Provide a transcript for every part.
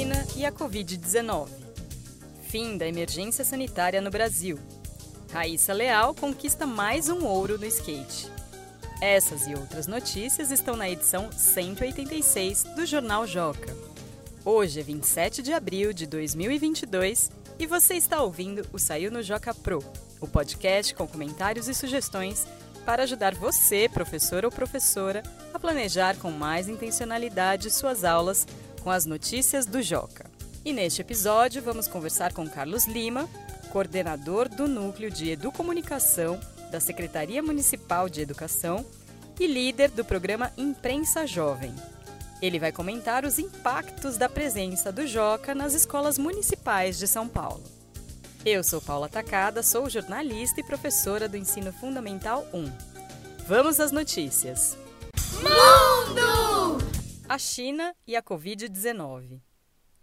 China e a Covid-19. Fim da emergência sanitária no Brasil. Raíssa Leal conquista mais um ouro no skate. Essas e outras notícias estão na edição 186 do Jornal Joca. Hoje é 27 de abril de 2022 e você está ouvindo o Saiu no Joca Pro, o podcast com comentários e sugestões para ajudar você, professor ou professora, a planejar com mais intencionalidade suas aulas com as notícias do Joca. E neste episódio vamos conversar com Carlos Lima, coordenador do Núcleo de Educomunicação da Secretaria Municipal de Educação e líder do programa Imprensa Jovem. Ele vai comentar os impactos da presença do Joca nas escolas municipais de São Paulo. Eu sou Paula Tacada, sou jornalista e professora do Ensino Fundamental 1. Vamos às notícias. A China e a Covid-19.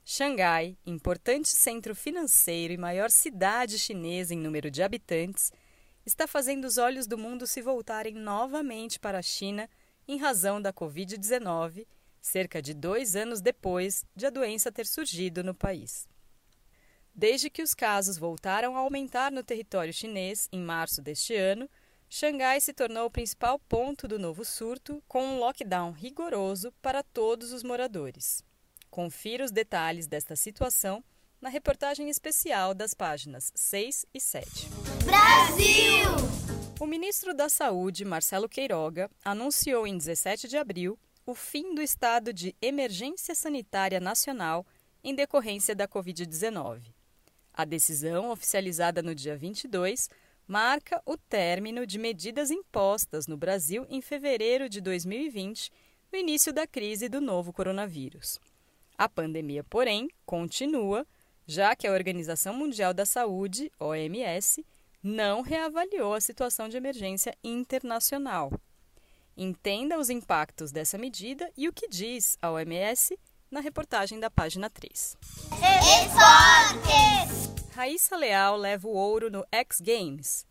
Xangai, importante centro financeiro e maior cidade chinesa em número de habitantes, está fazendo os olhos do mundo se voltarem novamente para a China em razão da Covid-19, cerca de dois anos depois de a doença ter surgido no país. Desde que os casos voltaram a aumentar no território chinês em março deste ano, Xangai se tornou o principal ponto do novo surto, com um lockdown rigoroso para todos os moradores. Confira os detalhes desta situação na reportagem especial das páginas 6 e 7. Brasil! O ministro da Saúde, Marcelo Queiroga, anunciou em 17 de abril o fim do estado de emergência sanitária nacional em decorrência da Covid-19. A decisão, oficializada no dia 22, marca o término de medidas impostas no Brasil em fevereiro de 2020, no início da crise do novo coronavírus. A pandemia, porém, continua, já que a Organização Mundial da Saúde, OMS, não reavaliou a situação de emergência internacional. Entenda os impactos dessa medida e o que diz a OMS na reportagem da página 3. Esportes! Raíssa Leal leva o ouro no X Games.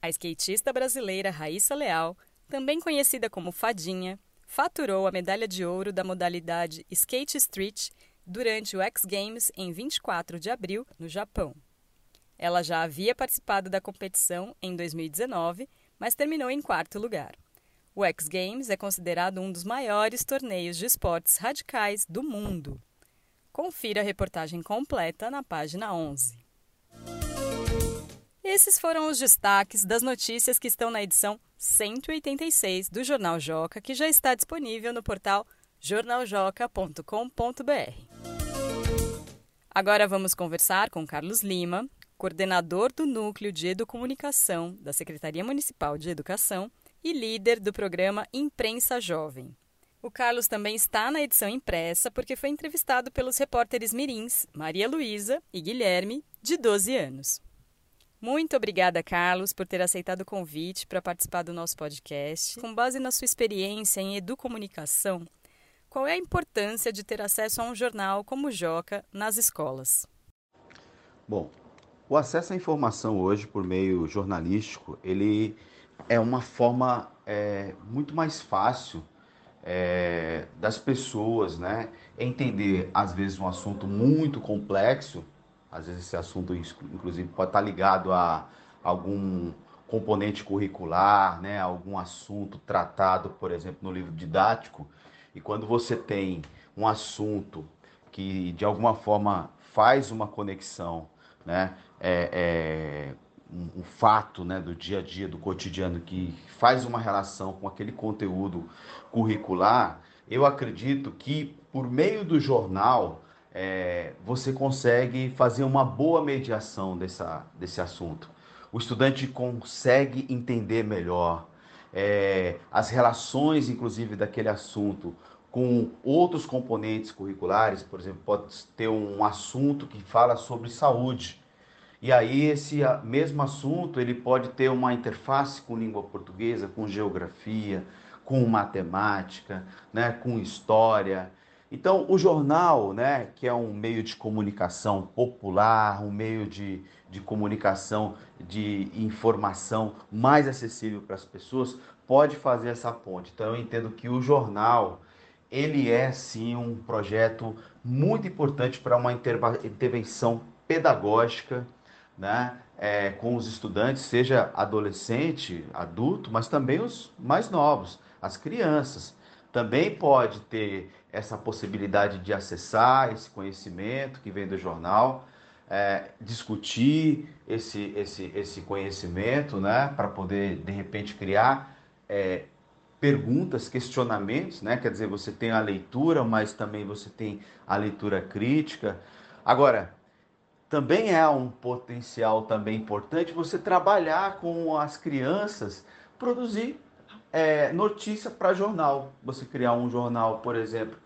A skatista brasileira Raíssa Leal, também conhecida como Fadinha, faturou a medalha de ouro da modalidade Skate Street durante o X Games em 24 de abril, no Japão. Ela já havia participado da competição em 2019, mas terminou em quarto lugar. O X Games é considerado um dos maiores torneios de esportes radicais do mundo. Confira a reportagem completa na página 11. Esses foram os destaques das notícias que estão na edição 186 do Jornal Joca, que já está disponível no portal jornaljoca.com.br. Agora vamos conversar com Carlos Lima, coordenador do Núcleo de Educomunicação da Secretaria Municipal de Educação e líder do programa Imprensa Jovem. O Carlos também está na edição impressa porque foi entrevistado pelos repórteres mirins Maria Luísa e Guilherme, de 12 anos. Muito obrigada, Carlos, por ter aceitado o convite para participar do nosso podcast. Com base na sua experiência em educomunicação, qual é a importância de ter acesso a um jornal como o Joca nas escolas? Bom, o acesso à informação hoje por meio jornalístico, ele é uma forma é, muito mais fácil é, das pessoas né, entender, às vezes, um assunto muito complexo, às vezes esse assunto, inclusive, pode estar ligado a algum componente curricular, né, algum assunto tratado, por exemplo, no livro didático, e quando você tem um assunto que, de alguma forma, faz uma conexão né, é, é, um, um, fato né, do dia a dia, do cotidiano, que faz uma relação com aquele conteúdo curricular, eu acredito que por meio do jornal é, você consegue fazer uma boa mediação dessa, desse assunto. O estudante consegue entender melhor é, as relações, inclusive, daquele assunto com outros componentes curriculares, por exemplo, pode ter um assunto que fala sobre saúde e aí esse mesmo assunto ele pode ter uma interface com língua portuguesa, com geografia, com matemática, né, com história. Então o jornal, né, que é um meio de comunicação popular, um meio de, de comunicação, de informação mais acessível para as pessoas, pode fazer essa ponte. Então eu entendo que o jornal ele é sim um projeto muito importante para uma intervenção pedagógica, né? É, com os estudantes, seja adolescente, adulto, mas também os mais novos, as crianças. Também pode ter essa possibilidade de acessar esse conhecimento que vem do jornal, é, discutir esse, esse, esse conhecimento, né, para poder de repente criar é, perguntas, questionamentos, né? Quer dizer, você tem a leitura, mas também você tem a leitura crítica. Agora, também é um potencial também importante você trabalhar com as crianças, produzir é, notícia para jornal. Você criar um jornal, por exemplo,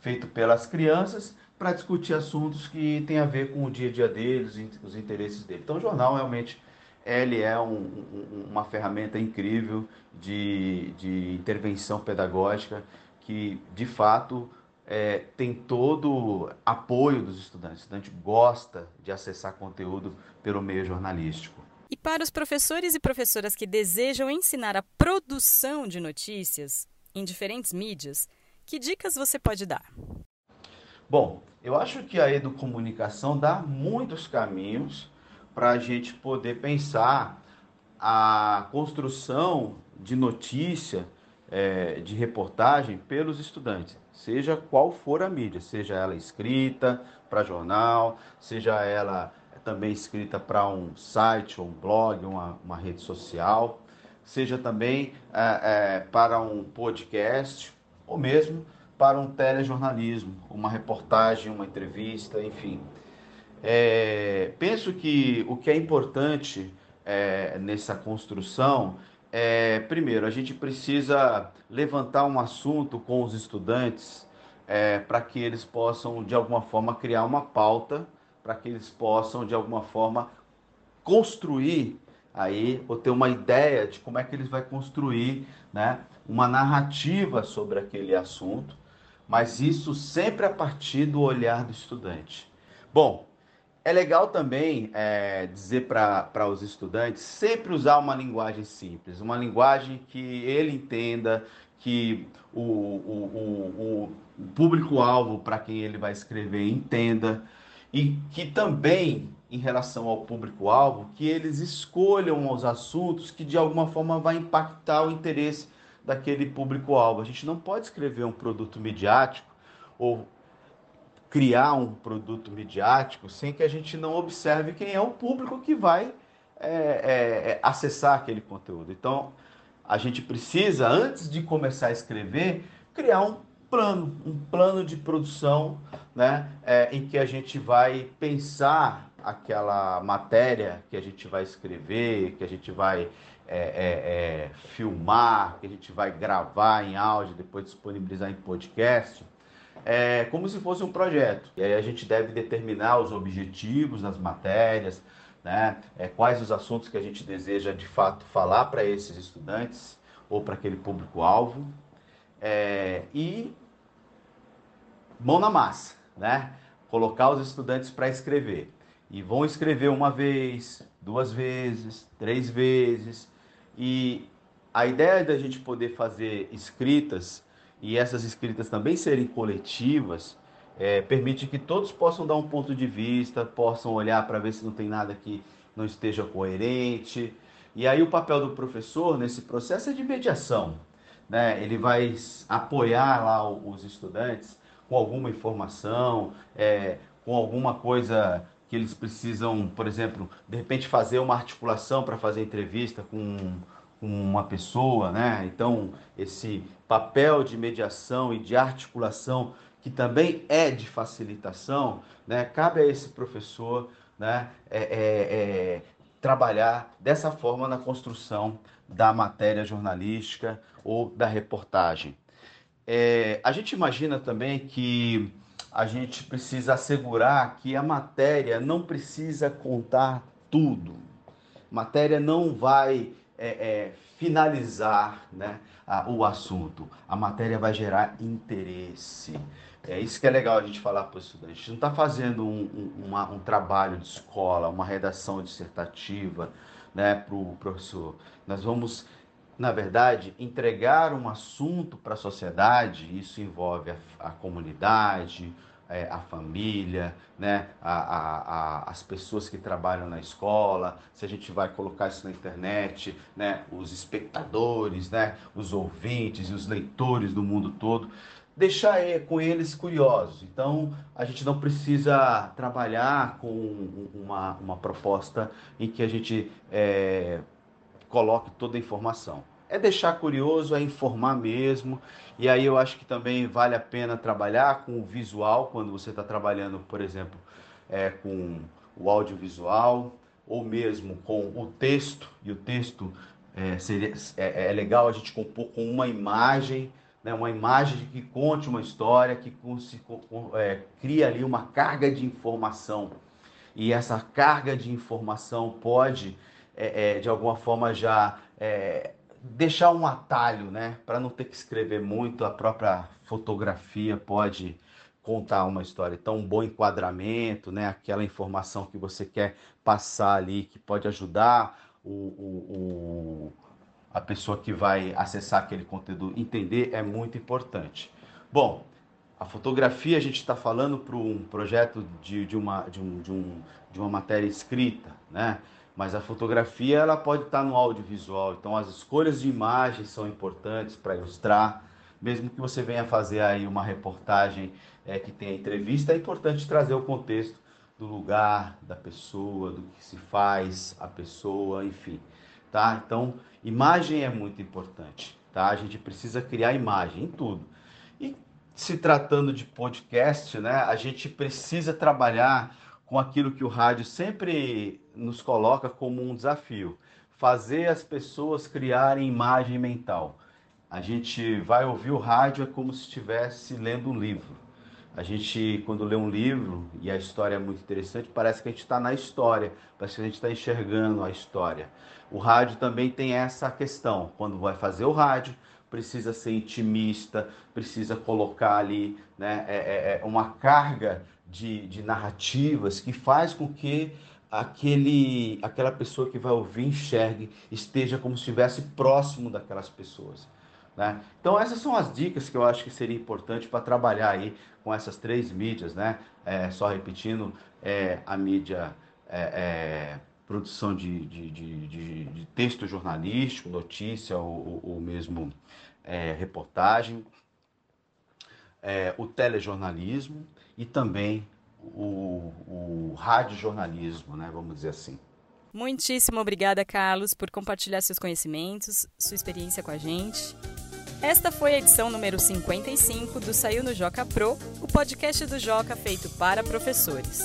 feito pelas crianças para discutir assuntos que têm a ver com o dia a dia deles, os interesses deles. Então, o jornal realmente ele é um, um, uma ferramenta incrível de, de intervenção pedagógica que, de fato, é, tem todo apoio dos estudantes. O estudante gosta de acessar conteúdo pelo meio jornalístico. E para os professores e professoras que desejam ensinar a produção de notícias em diferentes mídias, que dicas você pode dar? Bom, eu acho que a educomunicação dá muitos caminhos para a gente poder pensar a construção de notícia, é, de reportagem pelos estudantes, seja qual for a mídia, seja ela escrita para jornal, seja ela também escrita para um site um blog, uma, uma rede social, seja também é, é, para um podcast ou mesmo para um telejornalismo, uma reportagem, uma entrevista, enfim. É, penso que o que é importante é, nessa construção é, primeiro, a gente precisa levantar um assunto com os estudantes é, para que eles possam, de alguma forma, criar uma pauta, para que eles possam, de alguma forma, construir aí, ou ter uma ideia de como é que eles vão construir né, uma narrativa sobre aquele assunto, mas isso sempre a partir do olhar do estudante. Bom, é legal também é, dizer para os estudantes sempre usar uma linguagem simples, uma linguagem que ele entenda, que o, o, o, o público-alvo para quem ele vai escrever entenda, e que também, em relação ao público-alvo, que eles escolham os assuntos que de alguma forma vai impactar o interesse daquele público-alvo. A gente não pode escrever um produto midiático ou criar um produto midiático sem que a gente não observe quem é o público que vai é, é, é, acessar aquele conteúdo. Então, a gente precisa, antes de começar a escrever, criar um plano, um plano de produção, né, é, em que a gente vai pensar aquela matéria que a gente vai escrever, que a gente vai é, é, filmar, que a gente vai gravar em áudio, depois disponibilizar em podcast é, como se fosse um projeto. E aí a gente deve determinar os objetivos das matérias, né? É, quais os assuntos que a gente deseja de fato falar para esses estudantes ou para aquele público-alvo. É, e mão na massa, né? Colocar os estudantes para escrever. E vão escrever uma vez, duas vezes, três vezes. E a ideia da gente poder fazer escritas e essas escritas também serem coletivas, é, permite que todos possam dar um ponto de vista, possam olhar para ver se não tem nada que não esteja coerente. E aí o papel do professor nesse processo é de mediação. Né? Ele vai apoiar lá os estudantes com alguma informação, é, com alguma coisa que eles precisam, por exemplo, de repente fazer uma articulação para fazer entrevista com com uma pessoa, né? Então, esse papel de mediação e de articulação, que também é de facilitação, né? Cabe a esse professor, né? É, é, é, trabalhar dessa forma na construção da matéria jornalística ou da reportagem. É, a gente imagina também que a gente precisa assegurar que a matéria não precisa contar tudo. matéria não vai é, é, finalizar né, a, o assunto. A matéria vai gerar interesse. É isso que é legal a gente falar para o estudante. Não está fazendo um, um, uma, um, trabalho de escola, uma redação dissertativa né, para o professor. Nós vamos na verdade, entregar um assunto para a sociedade, isso envolve a, a comunidade, é, a família, né, a, a, a, as pessoas que trabalham na escola, se a gente vai colocar isso na internet, né, os espectadores, né, os ouvintes e os leitores do mundo todo, deixar com eles curiosos. Então, a gente não precisa trabalhar com uma, uma proposta em que a gente é, coloque toda a informação é deixar curioso, é informar mesmo. E aí eu acho que também vale a pena trabalhar com o visual, quando você está trabalhando, por exemplo, é, com o audiovisual, ou mesmo com o texto, e o texto é, seria, é legal a gente compor com uma imagem, né, uma imagem que conte uma história, que se, é, cria ali uma carga de informação. E essa carga de informação pode, é, é, de alguma forma, já é, deixar um atalho, né, para não ter que escrever muito, a própria fotografia pode contar uma história. Então, um bom enquadramento, né, aquela informação que você quer passar ali, que pode ajudar o, o, a pessoa que vai acessar aquele conteúdo entender, é muito importante. Bom, a fotografia a gente está falando para um projeto de, de, uma, de, um, de, um, de uma matéria escrita, né? mas a fotografia ela pode estar no audiovisual. Então as escolhas de imagens são importantes para ilustrar. Mesmo que você venha fazer aí uma reportagem é, que tenha entrevista, é importante trazer o contexto do lugar, da pessoa, do que se faz, a pessoa, enfim. Tá? Então, imagem é muito importante. Tá? A gente precisa criar imagem em tudo. E se tratando de podcast, né, a gente precisa trabalhar com aquilo que o rádio sempre nos coloca como um desafio: fazer as pessoas criarem imagem mental. A gente vai ouvir o rádio é como se estivesse lendo um livro. A gente, quando lê um livro e a história é muito interessante, parece que a gente está na história, parece que a gente está enxergando a história. O rádio também tem essa questão. Quando vai fazer o rádio, precisa ser intimista, precisa colocar ali né, é, é, é uma carga de, de narrativas que faz com que aquele, aquela pessoa que vai ouvir enxergue, esteja como se estivesse próximo daquelas pessoas. Né? Então essas são as dicas que eu acho que seria importante para trabalhar aí com essas três mídias, né? É, só repetindo, é, a mídia é, é produção de, de, de, de, texto jornalístico, notícia ou, ou mesmo é, reportagem, é, o telejornalismo e também o, o radiojornalismo, né, vamos dizer assim. Muitíssimo obrigada, Carlos, por compartilhar seus conhecimentos, sua experiência com a gente. Esta foi a edição número 55 do Saiu no Joca Pro, o podcast do Joca feito para professores.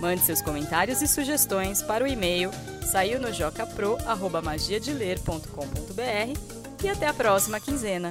Mande seus comentários e sugestões para o e-mail saiunojocapro@magiadeler.com.br e até a próxima quinzena.